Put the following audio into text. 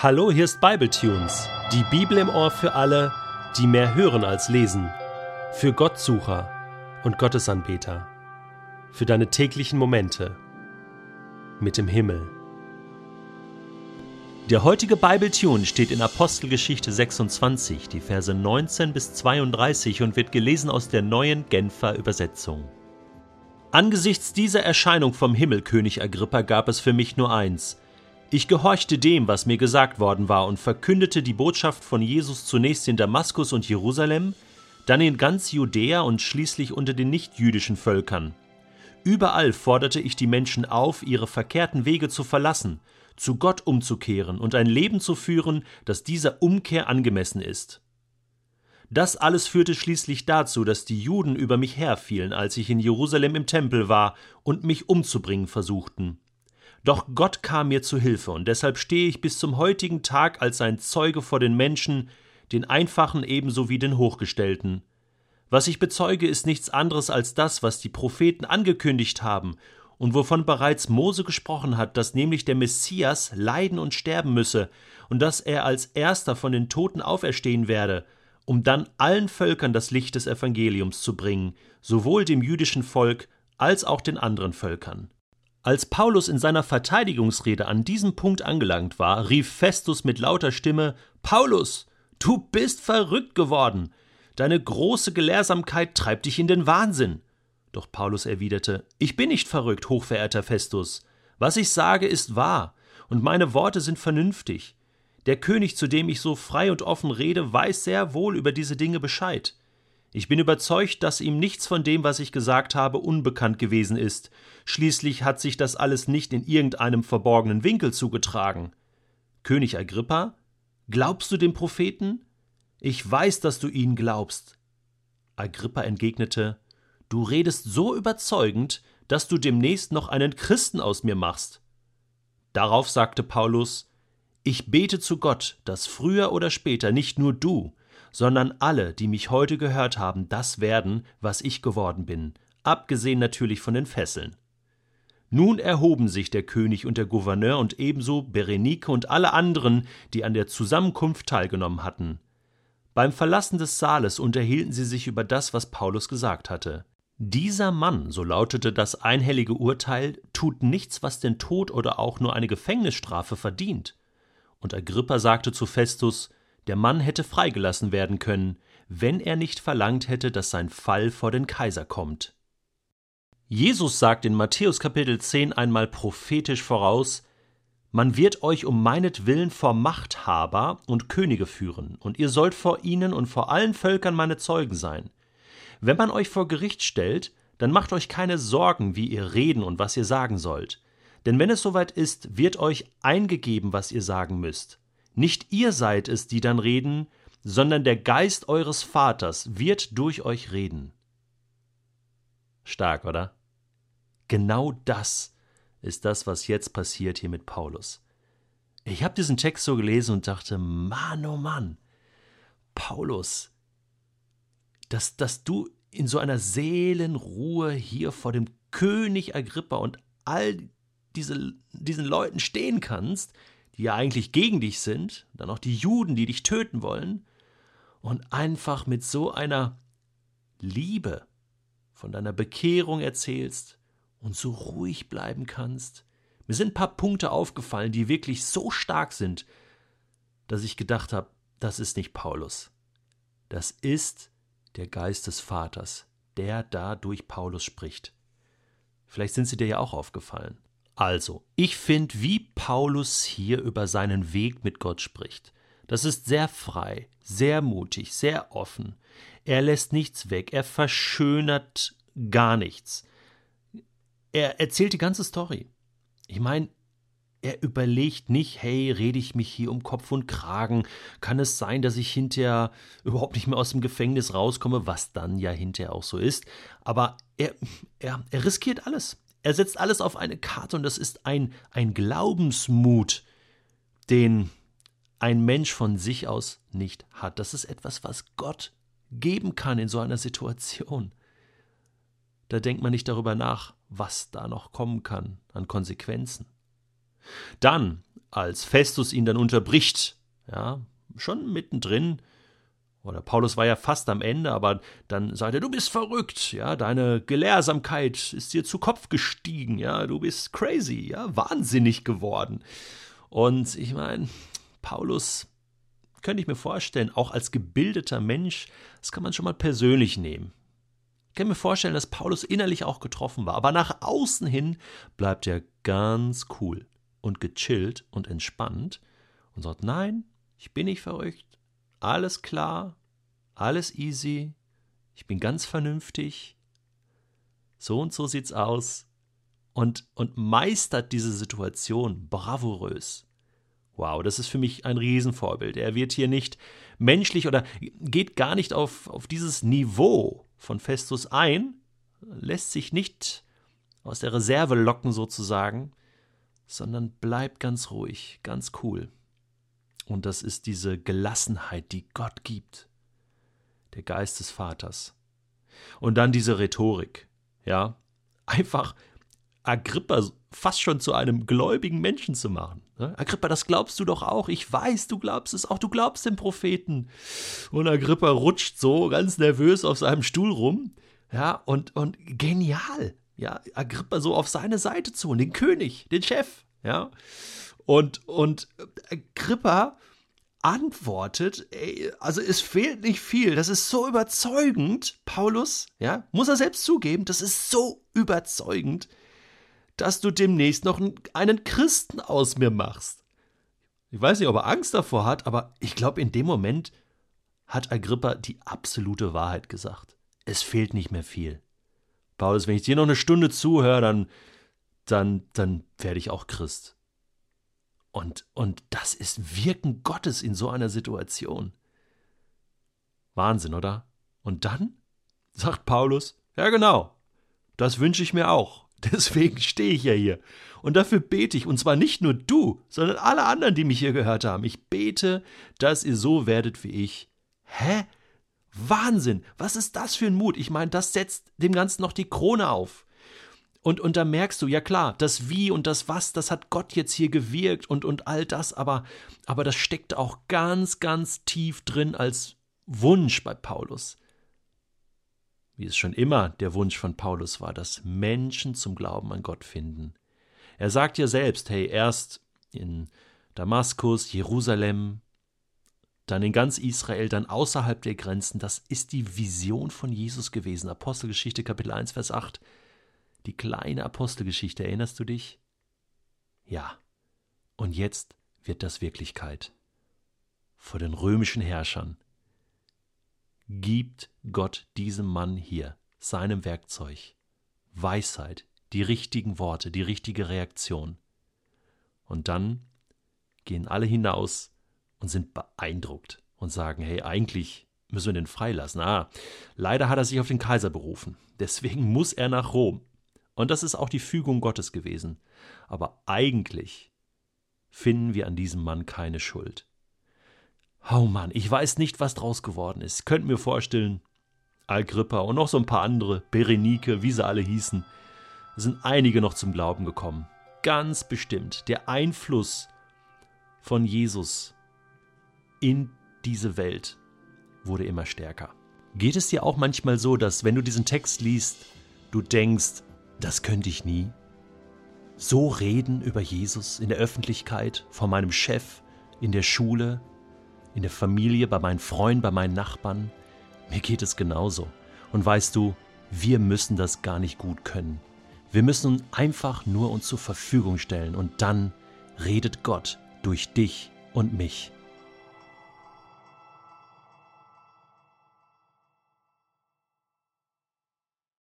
Hallo, hier ist Bibletunes, die Bibel im Ohr für alle, die mehr hören als lesen, für Gottsucher und Gottesanbeter, für deine täglichen Momente mit dem Himmel. Der heutige Bibletune steht in Apostelgeschichte 26, die Verse 19 bis 32 und wird gelesen aus der neuen Genfer Übersetzung. Angesichts dieser Erscheinung vom Himmel, König Agrippa, gab es für mich nur eins – ich gehorchte dem, was mir gesagt worden war, und verkündete die Botschaft von Jesus zunächst in Damaskus und Jerusalem, dann in ganz Judäa und schließlich unter den nichtjüdischen Völkern. Überall forderte ich die Menschen auf, ihre verkehrten Wege zu verlassen, zu Gott umzukehren und ein Leben zu führen, das dieser Umkehr angemessen ist. Das alles führte schließlich dazu, dass die Juden über mich herfielen, als ich in Jerusalem im Tempel war und mich umzubringen versuchten. Doch Gott kam mir zu Hilfe, und deshalb stehe ich bis zum heutigen Tag als ein Zeuge vor den Menschen, den Einfachen ebenso wie den Hochgestellten. Was ich bezeuge, ist nichts anderes als das, was die Propheten angekündigt haben und wovon bereits Mose gesprochen hat, dass nämlich der Messias leiden und sterben müsse und dass er als erster von den Toten auferstehen werde, um dann allen Völkern das Licht des Evangeliums zu bringen, sowohl dem jüdischen Volk als auch den anderen Völkern. Als Paulus in seiner Verteidigungsrede an diesem Punkt angelangt war, rief Festus mit lauter Stimme Paulus, du bist verrückt geworden. Deine große Gelehrsamkeit treibt dich in den Wahnsinn. Doch Paulus erwiderte Ich bin nicht verrückt, hochverehrter Festus. Was ich sage, ist wahr, und meine Worte sind vernünftig. Der König, zu dem ich so frei und offen rede, weiß sehr wohl über diese Dinge Bescheid. Ich bin überzeugt, dass ihm nichts von dem, was ich gesagt habe, unbekannt gewesen ist. Schließlich hat sich das alles nicht in irgendeinem verborgenen Winkel zugetragen. König Agrippa, glaubst du dem Propheten? Ich weiß, dass du ihn glaubst. Agrippa entgegnete, Du redest so überzeugend, dass du demnächst noch einen Christen aus mir machst. Darauf sagte Paulus, Ich bete zu Gott, dass früher oder später nicht nur du, sondern alle, die mich heute gehört haben, das werden, was ich geworden bin, abgesehen natürlich von den Fesseln. Nun erhoben sich der König und der Gouverneur und ebenso Berenike und alle anderen, die an der Zusammenkunft teilgenommen hatten. Beim Verlassen des Saales unterhielten sie sich über das, was Paulus gesagt hatte. Dieser Mann, so lautete das einhellige Urteil, tut nichts, was den Tod oder auch nur eine Gefängnisstrafe verdient. Und Agrippa sagte zu Festus, der Mann hätte freigelassen werden können, wenn er nicht verlangt hätte, dass sein Fall vor den Kaiser kommt. Jesus sagt in Matthäus Kapitel 10 einmal prophetisch voraus, man wird euch um meinetwillen vor Machthaber und Könige führen, und ihr sollt vor ihnen und vor allen Völkern meine Zeugen sein. Wenn man euch vor Gericht stellt, dann macht euch keine Sorgen, wie ihr reden und was ihr sagen sollt. Denn wenn es soweit ist, wird euch eingegeben, was ihr sagen müsst. Nicht ihr seid es, die dann reden, sondern der Geist eures Vaters wird durch euch reden. Stark, oder? Genau das ist das, was jetzt passiert hier mit Paulus. Ich habe diesen Text so gelesen und dachte, Mann, oh Mann, Paulus, dass, dass du in so einer Seelenruhe hier vor dem König Agrippa und all diese, diesen Leuten stehen kannst, die ja eigentlich gegen dich sind, dann auch die Juden, die dich töten wollen, und einfach mit so einer Liebe von deiner Bekehrung erzählst und so ruhig bleiben kannst. Mir sind ein paar Punkte aufgefallen, die wirklich so stark sind, dass ich gedacht habe, das ist nicht Paulus. Das ist der Geist des Vaters, der da durch Paulus spricht. Vielleicht sind sie dir ja auch aufgefallen. Also, ich finde, wie Paulus hier über seinen Weg mit Gott spricht. Das ist sehr frei, sehr mutig, sehr offen. Er lässt nichts weg, er verschönert gar nichts. Er erzählt die ganze Story. Ich meine, er überlegt nicht, hey, rede ich mich hier um Kopf und Kragen? Kann es sein, dass ich hinterher überhaupt nicht mehr aus dem Gefängnis rauskomme, was dann ja hinterher auch so ist? Aber er, er, er riskiert alles. Er setzt alles auf eine Karte und das ist ein, ein Glaubensmut, den ein Mensch von sich aus nicht hat. Das ist etwas, was Gott geben kann in so einer Situation. Da denkt man nicht darüber nach, was da noch kommen kann an Konsequenzen. Dann, als Festus ihn dann unterbricht, ja, schon mittendrin, oder Paulus war ja fast am Ende, aber dann sagt er, du bist verrückt, ja, deine Gelehrsamkeit ist dir zu Kopf gestiegen, ja, du bist crazy, ja, wahnsinnig geworden. Und ich meine, Paulus könnte ich mir vorstellen, auch als gebildeter Mensch, das kann man schon mal persönlich nehmen. Ich kann mir vorstellen, dass Paulus innerlich auch getroffen war, aber nach außen hin bleibt er ganz cool und gechillt und entspannt und sagt, nein, ich bin nicht verrückt, alles klar, alles easy, ich bin ganz vernünftig, so und so sieht's aus und, und meistert diese Situation bravourös. Wow, das ist für mich ein Riesenvorbild. Er wird hier nicht menschlich oder geht gar nicht auf, auf dieses Niveau von Festus ein, lässt sich nicht aus der Reserve locken sozusagen, sondern bleibt ganz ruhig, ganz cool. Und das ist diese Gelassenheit, die Gott gibt. Der Geist des Vaters. Und dann diese Rhetorik. Ja, einfach Agrippa fast schon zu einem gläubigen Menschen zu machen. Agrippa, das glaubst du doch auch. Ich weiß, du glaubst es auch. Du glaubst den Propheten. Und Agrippa rutscht so ganz nervös auf seinem Stuhl rum. Ja, und, und genial. Ja, Agrippa so auf seine Seite zu und den König, den Chef. Ja, und, und Agrippa antwortet, ey, also es fehlt nicht viel, das ist so überzeugend, Paulus, ja, muss er selbst zugeben, das ist so überzeugend, dass du demnächst noch einen Christen aus mir machst. Ich weiß nicht, ob er Angst davor hat, aber ich glaube, in dem Moment hat Agrippa die absolute Wahrheit gesagt. Es fehlt nicht mehr viel. Paulus, wenn ich dir noch eine Stunde zuhöre, dann, dann, dann werde ich auch Christ. Und, und das ist Wirken Gottes in so einer Situation. Wahnsinn, oder? Und dann sagt Paulus, ja genau, das wünsche ich mir auch. Deswegen stehe ich ja hier. Und dafür bete ich, und zwar nicht nur du, sondern alle anderen, die mich hier gehört haben. Ich bete, dass ihr so werdet wie ich. Hä? Wahnsinn! Was ist das für ein Mut? Ich meine, das setzt dem Ganzen noch die Krone auf. Und, und da merkst du, ja klar, das Wie und das Was, das hat Gott jetzt hier gewirkt und, und all das, aber, aber das steckt auch ganz, ganz tief drin als Wunsch bei Paulus. Wie es schon immer der Wunsch von Paulus war, dass Menschen zum Glauben an Gott finden. Er sagt ja selbst, hey, erst in Damaskus, Jerusalem, dann in ganz Israel, dann außerhalb der Grenzen, das ist die Vision von Jesus gewesen. Apostelgeschichte Kapitel 1, Vers 8 die kleine Apostelgeschichte, erinnerst du dich? Ja, und jetzt wird das Wirklichkeit. Vor den römischen Herrschern gibt Gott diesem Mann hier, seinem Werkzeug, Weisheit, die richtigen Worte, die richtige Reaktion. Und dann gehen alle hinaus und sind beeindruckt und sagen, hey, eigentlich müssen wir den freilassen. Ah, leider hat er sich auf den Kaiser berufen. Deswegen muss er nach Rom. Und das ist auch die Fügung Gottes gewesen. Aber eigentlich finden wir an diesem Mann keine Schuld. Oh Mann, ich weiß nicht, was draus geworden ist. Könnt mir vorstellen, Agrippa und noch so ein paar andere, Berenike, wie sie alle hießen, sind einige noch zum Glauben gekommen. Ganz bestimmt. Der Einfluss von Jesus in diese Welt wurde immer stärker. Geht es dir auch manchmal so, dass wenn du diesen Text liest, du denkst, das könnte ich nie. So reden über Jesus in der Öffentlichkeit, vor meinem Chef, in der Schule, in der Familie, bei meinen Freunden, bei meinen Nachbarn. Mir geht es genauso. Und weißt du, wir müssen das gar nicht gut können. Wir müssen einfach nur uns zur Verfügung stellen und dann redet Gott durch dich und mich.